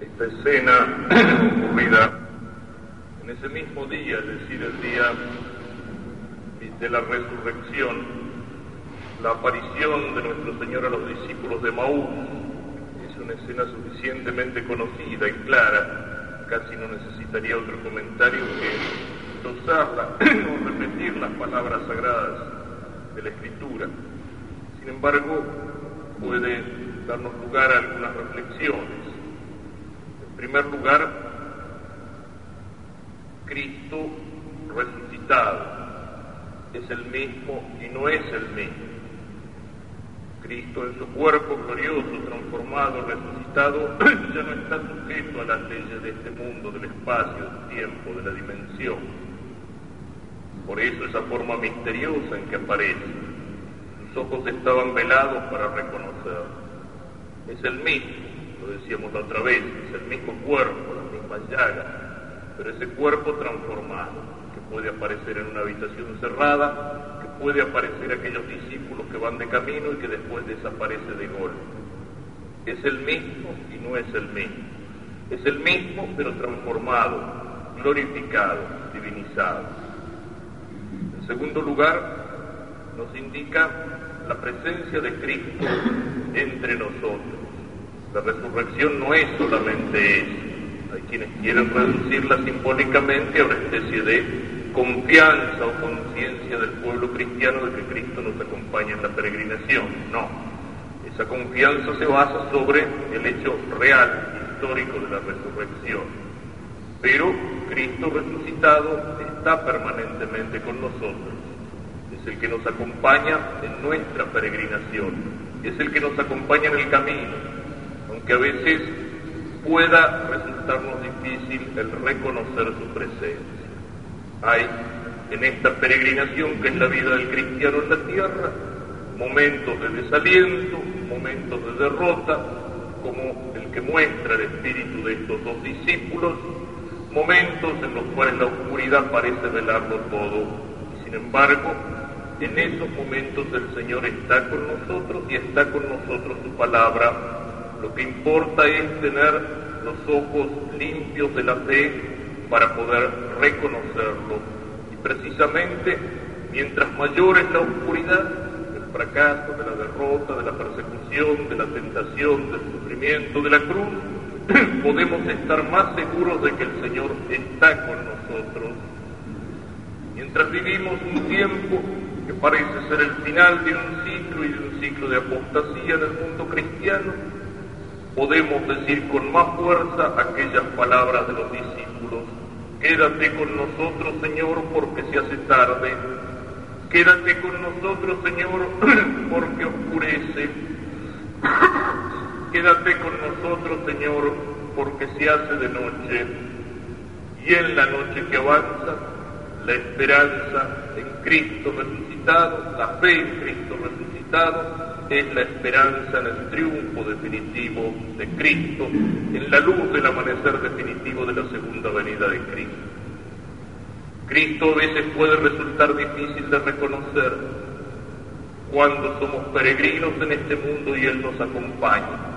esta escena ocurrida en ese mismo día, es decir, el día de la resurrección, la aparición de nuestro Señor a los discípulos de Maús, es una escena suficientemente conocida y clara, casi no necesitaría otro comentario que dosarla o repetir las palabras sagradas de la Escritura. Sin embargo, puede darnos lugar a algunas reflexiones. En primer lugar, Cristo resucitado es el mismo y no es el mismo. Cristo en su cuerpo glorioso, transformado, resucitado, ya no está sujeto a las leyes de este mundo, del espacio, del tiempo, de la dimensión. Por eso esa forma misteriosa en que aparece. Sus ojos estaban velados para reconocer. Es el mismo, lo decíamos la otra vez, es el mismo cuerpo, las mismas llagas, pero ese cuerpo transformado puede aparecer en una habitación cerrada, que puede aparecer aquellos discípulos que van de camino y que después desaparece de golpe. Es el mismo y no es el mismo. Es el mismo pero transformado, glorificado, divinizado. En segundo lugar, nos indica la presencia de Cristo entre nosotros. La resurrección no es solamente eso. Hay quienes quieren reducirla simbólicamente a una especie de confianza o conciencia del pueblo cristiano de que Cristo nos acompaña en la peregrinación. No, esa confianza se basa sobre el hecho real, histórico de la resurrección. Pero Cristo resucitado está permanentemente con nosotros. Es el que nos acompaña en nuestra peregrinación. Es el que nos acompaña en el camino, aunque a veces pueda resultarnos difícil el reconocer su presencia. Hay en esta peregrinación que es la vida del cristiano en la tierra momentos de desaliento, momentos de derrota, como el que muestra el espíritu de estos dos discípulos, momentos en los cuales la oscuridad parece velarlo todo. Sin embargo, en esos momentos el Señor está con nosotros y está con nosotros su palabra. Lo que importa es tener los ojos limpios de la fe para poder reconocerlo. Y precisamente, mientras mayor es la oscuridad, del fracaso, de la derrota, de la persecución, de la tentación, del sufrimiento, de la cruz, podemos estar más seguros de que el Señor está con nosotros. Mientras vivimos un tiempo que parece ser el final de un ciclo y de un ciclo de apostasía en el mundo cristiano, podemos decir con más fuerza aquellas palabras de los discípulos. Quédate con nosotros, Señor, porque se hace tarde. Quédate con nosotros, Señor, porque oscurece. Quédate con nosotros, Señor, porque se hace de noche. Y en la noche que avanza, la esperanza en Cristo resucitado, la fe en Cristo resucitado, es la esperanza en el triunfo definitivo de Cristo, en la luz del amanecer definitivo de la segunda venida de Cristo. Cristo a veces puede resultar difícil de reconocer cuando somos peregrinos en este mundo y Él nos acompaña.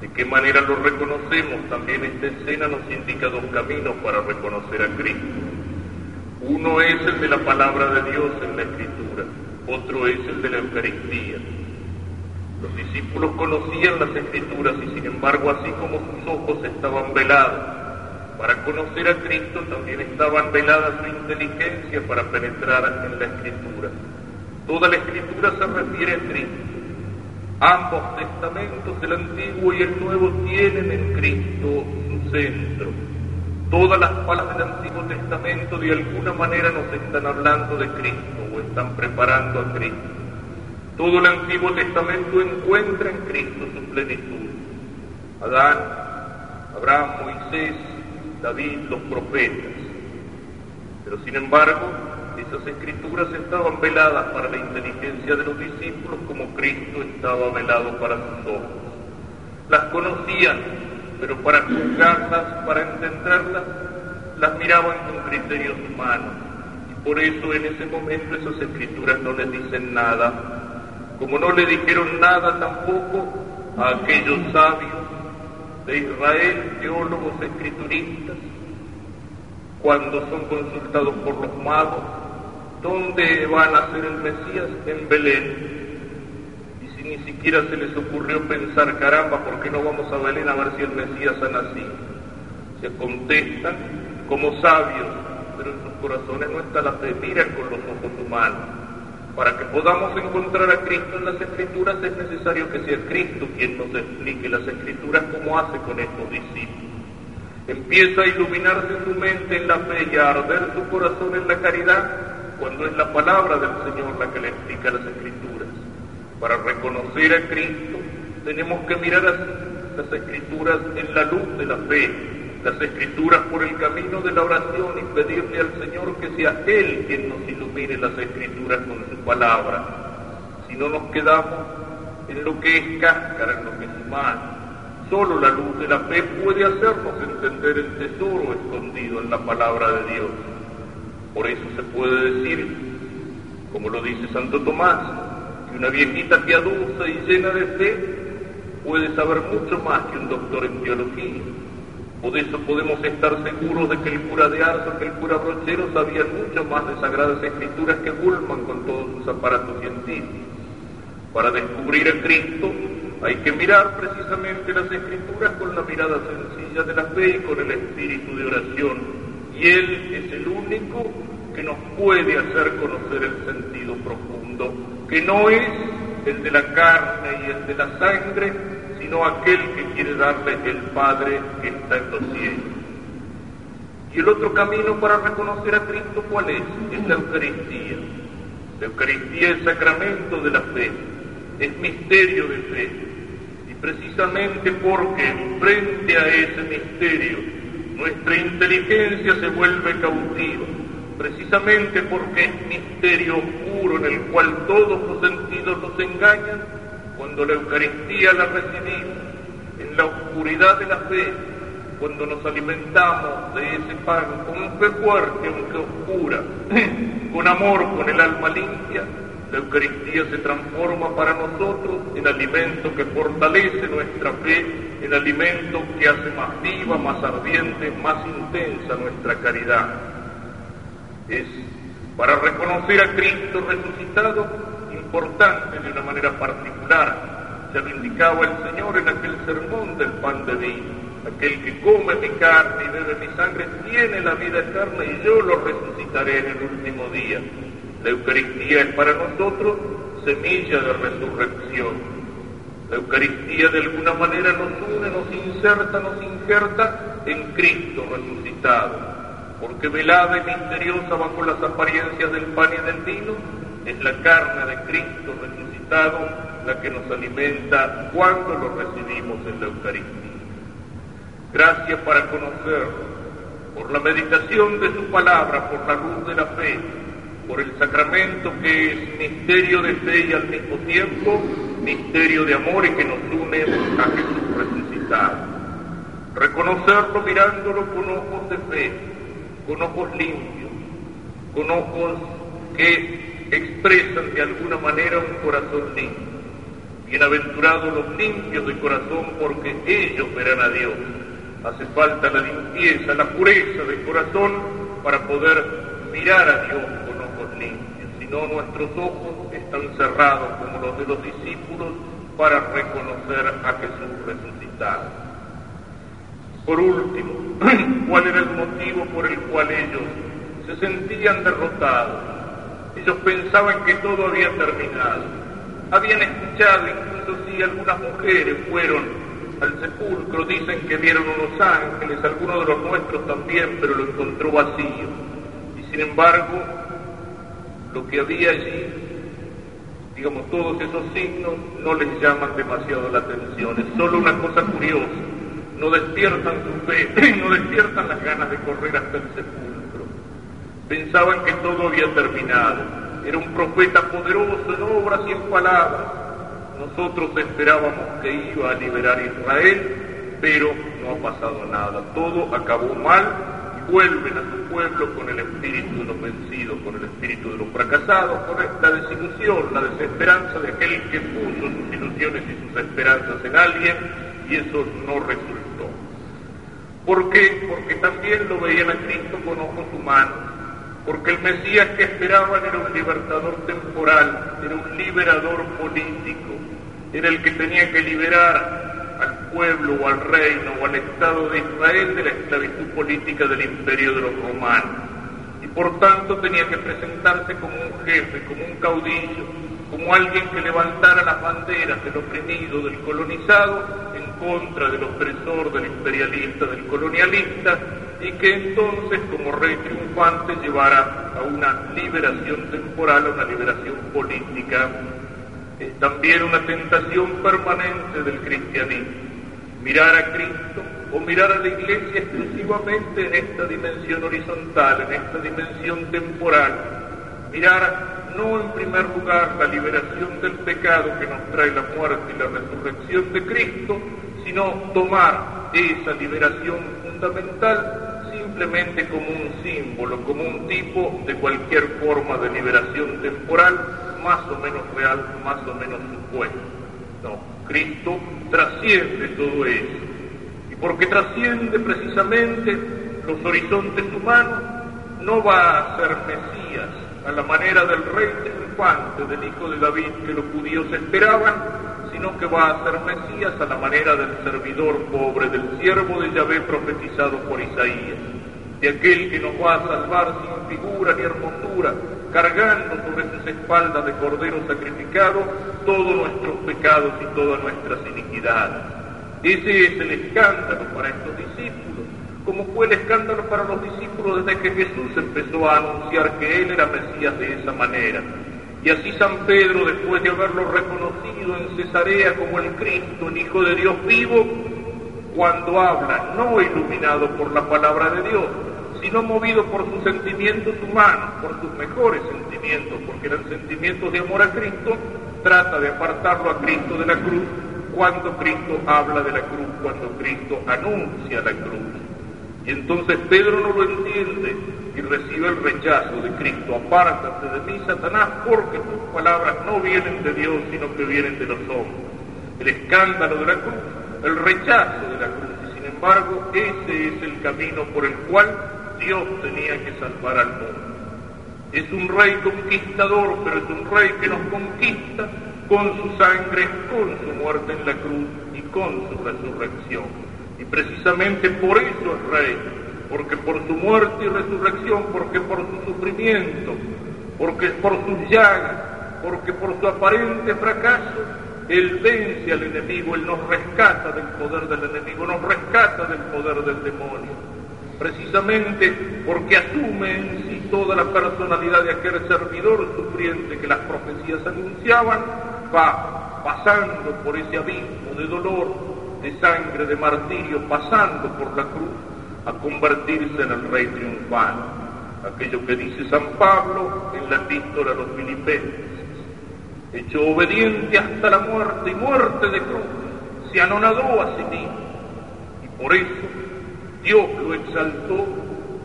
¿De qué manera lo reconocemos? También esta escena nos indica dos caminos para reconocer a Cristo. Uno es el de la palabra de Dios en la Escritura, otro es el de la Eucaristía. Los discípulos conocían las escrituras y sin embargo, así como sus ojos estaban velados para conocer a Cristo, también estaban veladas su inteligencia para penetrar en la escritura. Toda la escritura se refiere a Cristo. Ambos testamentos, el antiguo y el nuevo, tienen en Cristo su centro. Todas las palabras del Antiguo Testamento de alguna manera nos están hablando de Cristo o están preparando a Cristo. Todo el Antiguo Testamento encuentra en Cristo su plenitud. Adán, Abraham, Moisés, David, los profetas. Pero sin embargo, esas escrituras estaban veladas para la inteligencia de los discípulos como Cristo estaba velado para sus ojos. Las conocían, pero para juzgarlas, para entenderlas, las miraban con criterios humanos. Y por eso en ese momento esas escrituras no les dicen nada como no le dijeron nada tampoco a aquellos sabios de Israel, teólogos escrituristas, cuando son consultados por los magos, ¿dónde van a ser el Mesías? En Belén. Y si ni siquiera se les ocurrió pensar, caramba, ¿por qué no vamos a Belén a ver si el Mesías ha nacido? Se contestan como sabios, pero en sus corazones no está la fe, miran con los ojos humanos. Para que podamos encontrar a Cristo en las Escrituras es necesario que sea Cristo quien nos explique las Escrituras como hace con estos discípulos. Empieza a iluminarse su mente en la fe y a arder su corazón en la caridad cuando es la palabra del Señor la que le explica las Escrituras. Para reconocer a Cristo tenemos que mirar las Escrituras en la luz de la fe, las Escrituras por el camino de la oración y pedirle al Señor que sea Él quien nos ilumine las Escrituras con su palabra. Si no nos quedamos en lo que es cáscara, en lo que es humano, Solo la luz de la fe puede hacernos entender el tesoro escondido en la palabra de Dios. Por eso se puede decir, como lo dice Santo Tomás, que una viejita piadosa y llena de fe puede saber mucho más que un doctor en teología. Por eso podemos estar seguros de que el cura de Arzo, que el cura Brochero sabían mucho más de sagradas escrituras que Gulman con todos sus aparatos científicos. Para descubrir a Cristo hay que mirar precisamente las escrituras con la mirada sencilla de la fe y con el espíritu de oración. Y Él es el único que nos puede hacer conocer el sentido profundo, que no es el de la carne y el de la sangre, sino aquel que quiere darle el Padre que está en los cielos. Y el otro camino para reconocer a Cristo, ¿cuál es? Es la Eucaristía. La Eucaristía es sacramento de la fe, es misterio de fe, precisamente porque frente a ese misterio nuestra inteligencia se vuelve cautiva, precisamente porque es misterio oscuro en el cual todos los sentidos nos engañan, cuando la Eucaristía la recibimos en la oscuridad de la fe, cuando nos alimentamos de ese pan con fe fuerte aunque oscura, con amor, con el alma limpia, la Eucaristía se transforma para nosotros en alimento que fortalece nuestra fe, en alimento que hace más viva, más ardiente, más intensa nuestra caridad. Es para reconocer a Cristo resucitado importante de una manera particular. Ya lo indicaba el Señor en aquel sermón del pan de vino. Aquel que come mi carne y bebe mi sangre tiene la vida eterna y yo lo resucitaré en el último día. La Eucaristía es para nosotros semilla de resurrección. La Eucaristía de alguna manera nos une, nos inserta, nos injerta en Cristo resucitado, porque velada y misteriosa bajo las apariencias del pan y del vino, es la carne de Cristo resucitado la que nos alimenta cuando lo recibimos en la Eucaristía. Gracias para conocerlo, por la meditación de su palabra, por la luz de la fe, por el sacramento que es misterio de fe y al mismo tiempo misterio de amor y que nos une a Jesús resucitado. Reconocerlo mirándolo con ojos de fe, con ojos limpios, con ojos que expresan de alguna manera un corazón limpio. Bienaventurados los limpios de corazón porque ellos verán a Dios. Hace falta la limpieza, la pureza de corazón para poder mirar a Dios si no nuestros ojos están cerrados como los de los discípulos para reconocer a Jesús resucitado. Por último, ¿cuál era el motivo por el cual ellos se sentían derrotados? Ellos pensaban que todo había terminado. Habían escuchado, incluso si algunas mujeres fueron al sepulcro, dicen que vieron unos ángeles, algunos de los nuestros también, pero lo encontró vacío. Y sin embargo, lo que había allí, digamos, todos esos signos no les llaman demasiado la atención, es solo una cosa curiosa, no despiertan su fe, no despiertan las ganas de correr hasta el sepulcro. Pensaban que todo había terminado, era un profeta poderoso en obras y en palabras. Nosotros esperábamos que iba a liberar a Israel, pero no ha pasado nada, todo acabó mal vuelven a su pueblo con el espíritu de los vencidos, con el espíritu de los fracasados, con la desilusión, la desesperanza de aquel que puso sus ilusiones y sus esperanzas en alguien y eso no resultó. ¿Por qué? Porque también lo veían a Cristo con ojos humanos, porque el Mesías que esperaban era un libertador temporal, era un liberador político, era el que tenía que liberar al pueblo o al reino o al Estado de Israel de la esclavitud política del imperio de los romanos. Y por tanto tenía que presentarse como un jefe, como un caudillo, como alguien que levantara las banderas del oprimido, del colonizado, en contra del opresor, del imperialista, del colonialista, y que entonces como rey triunfante llevara a una liberación temporal, a una liberación política. Es también una tentación permanente del cristianismo, mirar a Cristo o mirar a la iglesia exclusivamente en esta dimensión horizontal, en esta dimensión temporal, mirar no en primer lugar la liberación del pecado que nos trae la muerte y la resurrección de Cristo, sino tomar esa liberación fundamental simplemente como un símbolo, como un tipo de cualquier forma de liberación temporal, más o menos real, más o menos supuesto. No, Cristo trasciende todo eso. Y porque trasciende precisamente los horizontes humanos, no va a ser Mesías a la manera del rey triunfante, del hijo de David que los judíos esperaban, sino que va a ser Mesías a la manera del servidor pobre, del siervo de Yahvé profetizado por Isaías, de aquel que nos va a salvar sin figura ni hermosura, cargando sobre sus espaldas de cordero sacrificado todos nuestros pecados y todas nuestras iniquidades. Ese es el escándalo para estos discípulos como fue el escándalo para los discípulos desde que Jesús empezó a anunciar que Él era Mesías de esa manera. Y así San Pedro, después de haberlo reconocido en Cesarea como el Cristo, el Hijo de Dios vivo, cuando habla, no iluminado por la palabra de Dios, sino movido por sus sentimientos humanos, por sus mejores sentimientos, porque eran sentimientos de amor a Cristo, trata de apartarlo a Cristo de la cruz cuando Cristo habla de la cruz, cuando Cristo anuncia la cruz. Y entonces Pedro no lo entiende y recibe el rechazo de Cristo. Apártate de mí, Satanás, porque tus palabras no vienen de Dios, sino que vienen de los hombres. El escándalo de la cruz, el rechazo de la cruz. Y sin embargo, ese es el camino por el cual Dios tenía que salvar al mundo. Es un rey conquistador, pero es un rey que nos conquista con su sangre, con su muerte en la cruz y con su resurrección. Y precisamente por eso es rey, porque por su muerte y resurrección, porque por su sufrimiento, porque por sus llagas, porque por su aparente fracaso, Él vence al enemigo, Él nos rescata del poder del enemigo, nos rescata del poder del demonio. Precisamente porque asume en sí toda la personalidad de aquel servidor sufriente que las profecías anunciaban, va pasando por ese abismo de dolor, de sangre, de martirio, pasando por la cruz a convertirse en el rey triunfante. Aquello que dice San Pablo en la epístola a los filipenses. Hecho obediente hasta la muerte y muerte de cruz, se anonadó a sí mismo. Y por eso Dios lo exaltó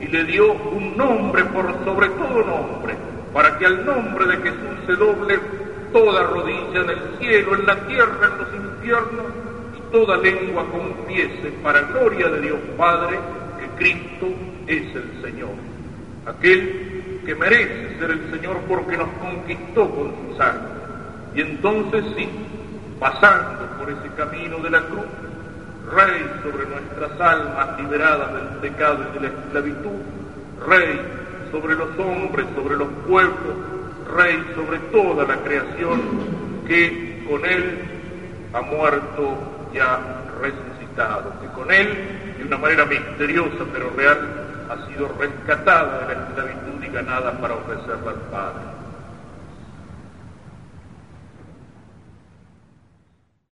y le dio un nombre por sobre todo nombre, para que al nombre de Jesús se doble toda rodilla en el cielo, en la tierra, en los infiernos toda lengua confiese para gloria de Dios Padre que Cristo es el Señor, aquel que merece ser el Señor porque nos conquistó con su sangre. Y entonces sí, pasando por ese camino de la cruz, Rey sobre nuestras almas liberadas del pecado y de la esclavitud, Rey sobre los hombres, sobre los pueblos, Rey sobre toda la creación que con Él ha muerto ya resucitado, que con él, de una manera misteriosa pero real, ha sido rescatada de la esclavitud y ganada para ofrecerla al Padre.